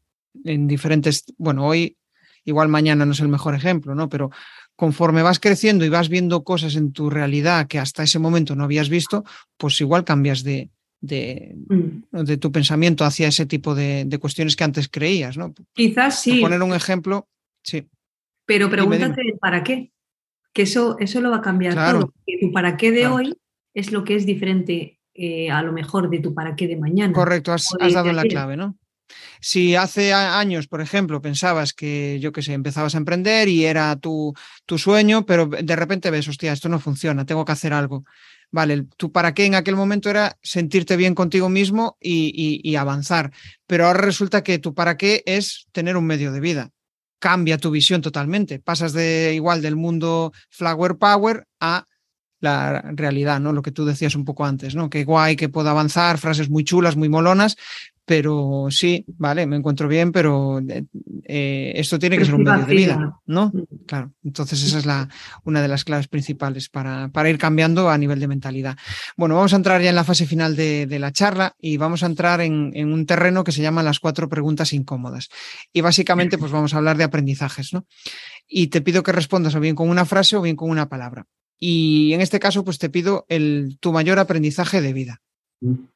en diferentes, bueno, hoy igual mañana no es el mejor ejemplo, ¿no? Pero conforme vas creciendo y vas viendo cosas en tu realidad que hasta ese momento no habías visto, pues igual cambias de, de, mm. de tu pensamiento hacia ese tipo de, de, cuestiones que antes creías, ¿no? Quizás sí. Por poner un ejemplo, sí. Pero pregúntate para qué, que eso, eso lo va a cambiar todo. Que tu para qué de hoy es lo que es diferente eh, a lo mejor de tu para qué de mañana. Correcto, has, has dado la clave, ¿no? Si hace años, por ejemplo, pensabas que, yo qué sé, empezabas a emprender y era tu, tu sueño, pero de repente ves, hostia, esto no funciona, tengo que hacer algo. Vale, tu para qué en aquel momento era sentirte bien contigo mismo y, y, avanzar, pero ahora resulta que tu para qué es tener un medio de vida. Cambia tu visión totalmente. Pasas de igual del mundo flower power a la realidad, ¿no? Lo que tú decías un poco antes, ¿no? Que guay, que puedo avanzar, frases muy chulas, muy molonas, pero sí, vale, me encuentro bien, pero eh, eh, esto tiene que ser un medio de vida, ¿no? Mm. Claro, entonces esa es la, una de las claves principales para, para, ir cambiando a nivel de mentalidad. Bueno, vamos a entrar ya en la fase final de, de la charla y vamos a entrar en, en, un terreno que se llama las cuatro preguntas incómodas. Y básicamente, pues vamos a hablar de aprendizajes, ¿no? Y te pido que respondas o bien con una frase o bien con una palabra. Y en este caso, pues te pido el, tu mayor aprendizaje de vida. Mm.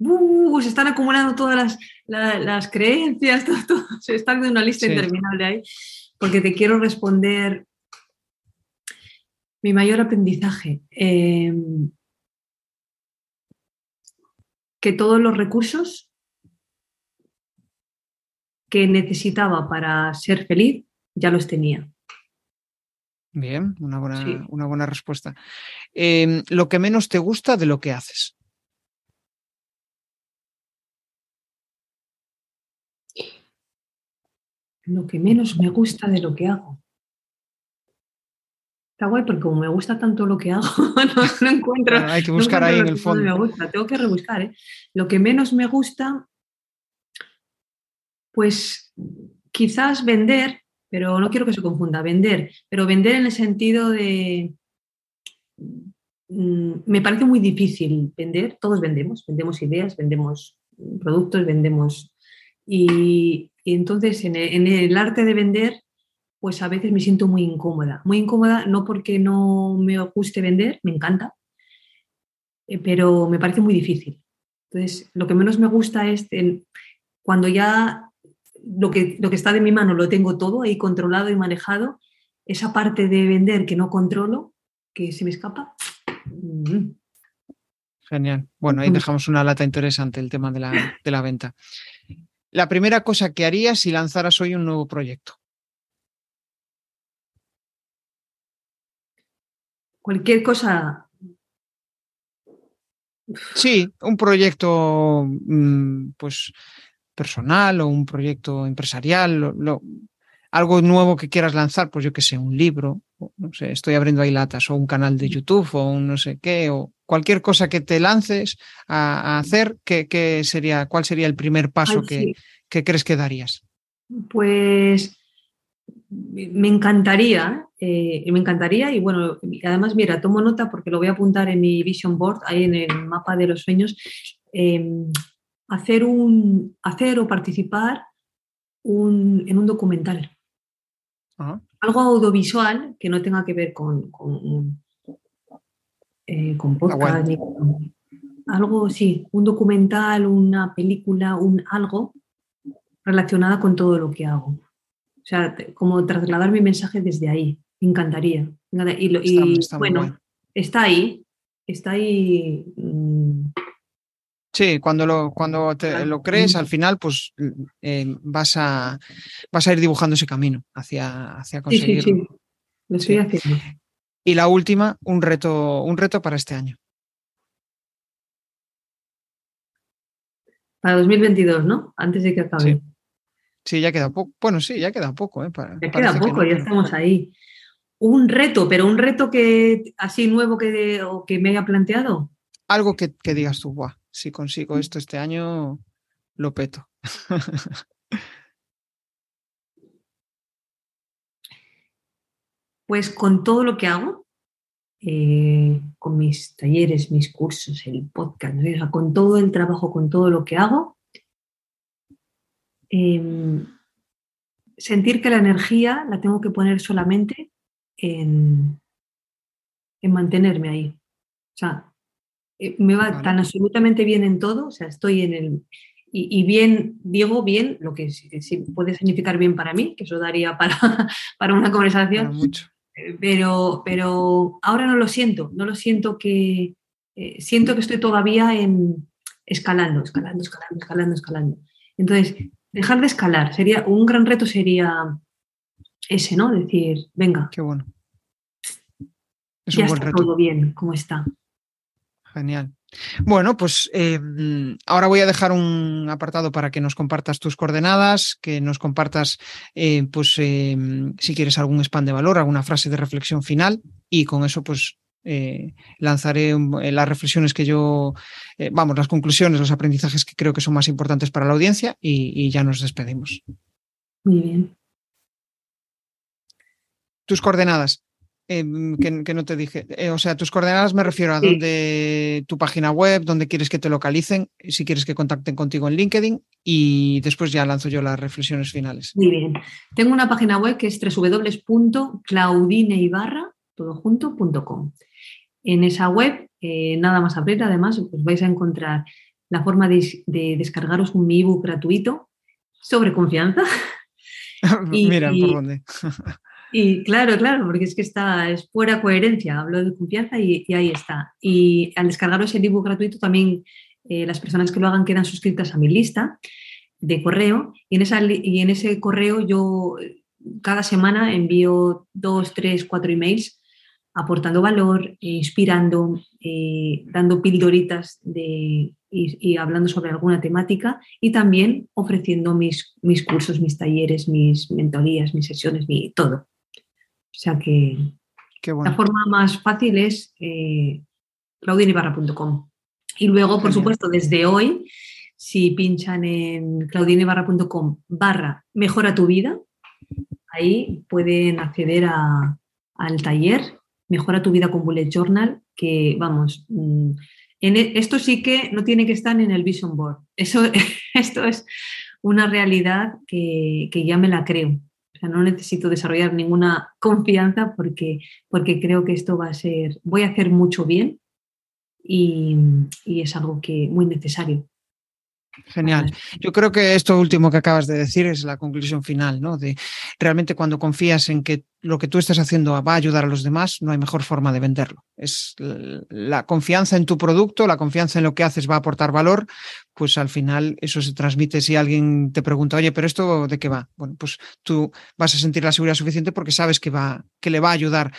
Uh, se están acumulando todas las, creencias, se está de una lista interminable ahí, porque te quiero responder mi mayor aprendizaje. Em, que todos los recursos que necesitaba para ser feliz ya los tenía. Bien, una buena, una buena respuesta. Em, lo que menos te gusta de lo que haces. Lo que menos me gusta de lo que hago. Está guay porque como me gusta tanto lo que hago, no, encuentro. hay que buscar ahí en el fondo. Me gusta. Tengo que rebuscar. ¿eh? Lo que menos me gusta, pues quizás vender, pero no quiero que se confunda, vender, pero vender en el sentido de. Mm, me parece muy difícil vender, todos vendemos, vendemos ideas, vendemos productos, vendemos. Y, y entonces en el, arte de vender, pues a veces me siento muy incómoda. Muy incómoda no porque no me guste vender, me encanta, eh, pero me parece muy difícil. Entonces, lo que menos me gusta es cuando ya lo que, lo que está de mi mano lo tengo todo ahí controlado y manejado, esa parte de vender que no controlo, que se me escapa. Mm. Genial. Bueno, ahí dejamos una lata interesante el tema de la, de la venta la primera cosa que harías si lanzaras hoy un nuevo proyecto? Cualquier cosa. Sí, un proyecto mm, pues personal o un proyecto empresarial, algo nuevo que quieras lanzar, pues yo que sé, un libro, no sé, estoy abriendo ahí latas, o un canal de YouTube, o un no sé qué, o cualquier cosa que te lances a, hacer, ¿qué, sería, ¿cuál sería el primer paso que, crees que darías? Pues me encantaría, eh, me encantaría y bueno, además mira, tomo nota porque lo voy a apuntar en mi vision board, ahí en el mapa de los sueños, em, hacer, un, hacer o participar en un documental. Algo audiovisual que no tenga que ver con, eh, con podcast, ni algo, sí, un documental, una película, un algo relacionada con todo lo que hago. O sea, como trasladar mi mensaje desde ahí. Me encantaría. Y, bueno, está ahí, está ahí. Mm. Sí, cuando lo, cuando lo crees, al final, pues eh, vas, a, vas a ir dibujando ese camino hacia, hacia conseguirlo. Sí, sí, sí. Lo estoy haciendo. Y la última, un reto, un reto para este año. Para 2022, ¿no? Antes de que acabe. Sí, ya queda poco. Bueno, sí, ya queda poco. ¿eh? ya queda poco, ya estamos ahí. Un reto, pero un reto que así nuevo que, que me haya planteado. Algo que, digas tú, Buah, si consigo esto este año, lo peto. pues con todo lo que hago, eh, con mis talleres, mis cursos, el podcast, con todo el trabajo, con todo lo que hago, em, sentir que la energía la tengo que poner solamente en, en mantenerme ahí. O sea, me va tan absolutamente bien en todo, o sea, estoy en el... Y, bien, digo bien, lo que puede significar bien para mí, que eso daría para, para una conversación. mucho pero, pero ahora no lo siento, no lo siento que, eh, siento que estoy todavía en escalando, escalando, escalando, escalando, escalando. Entonces, dejar de escalar, sería, un gran reto sería ese, ¿no? Decir, venga. Qué bueno. Es ya está todo bien, ¿cómo está? Genial. Bueno, pues eh, ahora voy a dejar un apartado para que nos compartas tus coordenadas, que nos compartas, eh, pues, eh, si quieres algún spam de valor, alguna frase de reflexión final y con eso, pues, lanzaré las reflexiones que yo, vamos, las conclusiones, los aprendizajes que creo que son más importantes para la audiencia y ya nos despedimos. Muy bien. Tus coordenadas. Em, que, no te dije. Eh, o sea, tus coordenadas me refiero a donde tu página web, donde quieres que te localicen, si quieres que contacten contigo en LinkedIn y después ya lanzo yo las reflexiones finales. Muy bien. Tengo una página web que es www.claudineibarra.com. En esa web, eh, nada más abrir, además, pues vais a encontrar la forma de, descargaros un ebook gratuito sobre confianza. Mira, por dónde. Y claro, claro, porque es que está, es fuera coherencia, hablo de confianza y, ahí está. Y al descargaros el ebook gratuito también eh, las personas que lo hagan quedan suscritas a mi lista de correo y en, esa, y en ese correo yo cada semana envío dos, tres, cuatro emails aportando valor, inspirando, eh, dando pildoritas de, y, hablando sobre alguna temática y también ofreciendo mis, mis cursos, mis talleres, mis mentorías, mis sesiones, mi, todo. O sea que la forma más fácil es eh, claudinibarra.com. Y luego, por supuesto, desde hoy, si pinchan en claudinibarra.com barra mejora tu vida, ahí pueden acceder al taller Mejora tu vida con Bullet Journal, que vamos, mm, en e, esto sí que no tiene que estar en el Vision Board. Eso, esto es una realidad que, que ya me la creo no necesito desarrollar ninguna confianza porque, porque creo que esto va a ser, voy a hacer mucho bien y, y es algo que muy necesario. Genial. Yo creo que esto último que acabas de decir es la conclusión final, ¿no? De realmente cuando confías en que lo que tú estás haciendo va a ayudar a los demás, no hay mejor forma de venderlo. Es la confianza en tu producto, la confianza en lo que haces va a aportar valor, pues al final eso se transmite si alguien te pregunta, oye, pero esto de qué va? Bueno, pues tú vas a sentir la seguridad suficiente porque sabes que va, que le va a ayudar.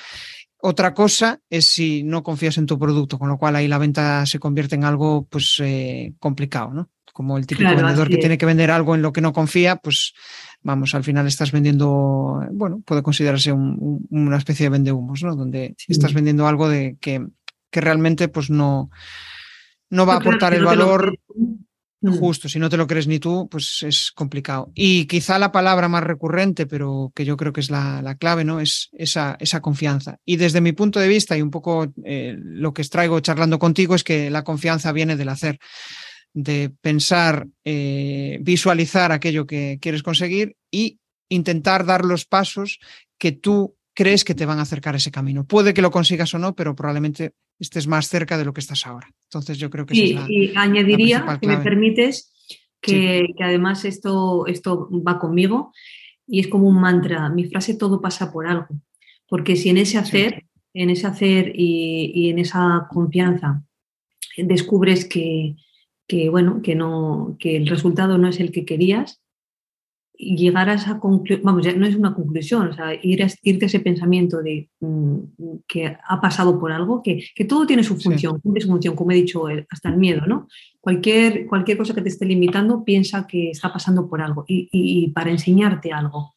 Otra cosa es si no confías en tu producto, con lo cual ahí la venta se convierte en algo pues eh, complicado, ¿no? como el típico vendedor que tiene que vender algo en lo que no confía, pues vamos, al final estás vendiendo, bueno, puede considerarse una especie de vendehumos, ¿no? Donde estás vendiendo algo de que, que realmente pues no, no va a aportar el valor. Justo. Si no te lo crees ni tú, pues es complicado. Y quizá la palabra más recurrente, pero que yo creo que es la, clave, ¿no? Es esa, esa, confianza. Y desde mi punto de vista y un poco eh, lo que extraigo charlando contigo es que la confianza viene del hacer de pensar, eh, visualizar aquello que quieres conseguir y intentar dar los pasos que tú crees que te van a acercar ese camino. Puede que lo consigas o no, pero probablemente estés más cerca de lo que estás ahora. Entonces yo creo que sí, y añadiría, si me permites, que, además esto, esto va conmigo y es como un mantra. Mi frase todo pasa por algo. Porque si en ese hacer, en ese hacer y, en esa confianza descubres que, que, bueno, que, no, que el resultado no es el que querías, llegar a esa conclusión, vamos, ya no es una conclusión, o sea, ir a, irte a ese pensamiento de mm, que ha pasado por algo, que, que todo tiene su función, su función, como he dicho, hasta el miedo, ¿no? Cualquier, cualquier cosa que te esté limitando, piensa que está pasando por algo y, y, para enseñarte algo.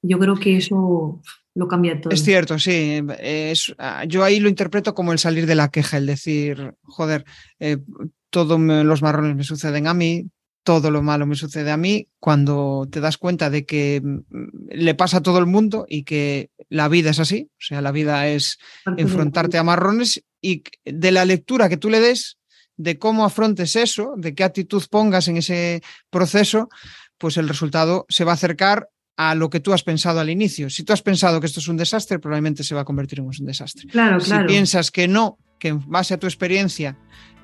Yo creo que eso lo cambia todo. Es cierto, sí. Es, ah, yo ahí lo interpreto como el salir de la queja, el decir, joder, eh, todos los marrones me suceden a mí, todo lo malo me sucede a mí cuando te das cuenta de que mm, le pasa a todo el mundo y que la vida es así, o sea, la vida es enfrentarte a marrones y de la lectura que tú le des, de cómo afrontes eso, de qué actitud pongas en ese proceso, pues el resultado se va a acercar a lo que tú has pensado al inicio. Si tú has pensado que esto es un desastre, probablemente se va a convertir en un desastre. Claro, si piensas que no, que en base a tu experiencia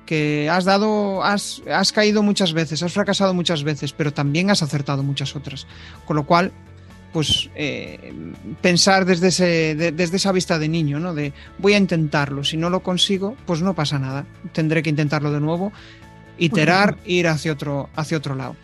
que has dado, has, has caído muchas veces, has fracasado muchas veces, pero también has acertado muchas otras. Con lo cual, pues eh, pensar desde, ese, desde esa vista de niño, ¿no? De voy a intentarlo, si no lo consigo, pues no pasa nada, tendré que intentarlo de nuevo, iterar, ir hacia otro, hacia otro lado.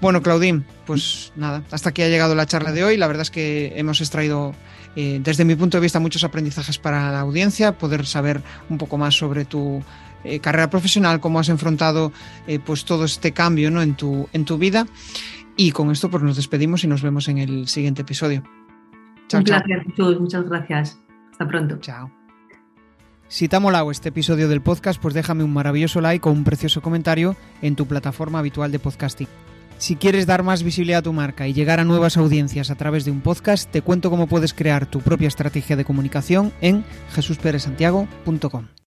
Bueno, Claudín, pues nada, hasta aquí ha llegado la charla de hoy. La verdad es que hemos extraído, eh, desde mi punto de vista, muchos aprendizajes para la audiencia, poder saber un poco más sobre tu eh, carrera profesional, cómo has enfrentado eh, pues todo este cambio ¿no? en, tu, en tu vida. Y con esto pues nos despedimos y nos vemos en el siguiente episodio. Chao, Un placer, Muchas gracias. Hasta pronto. Chao. Si te ha molado este episodio del podcast, pues déjame un maravilloso like o un precioso comentario en tu plataforma habitual de podcasting. Si quieres dar más visibilidad a tu marca y llegar a nuevas audiencias a través de un podcast, te cuento cómo puedes crear tu propia estrategia de comunicación en jesusperesantiago.com.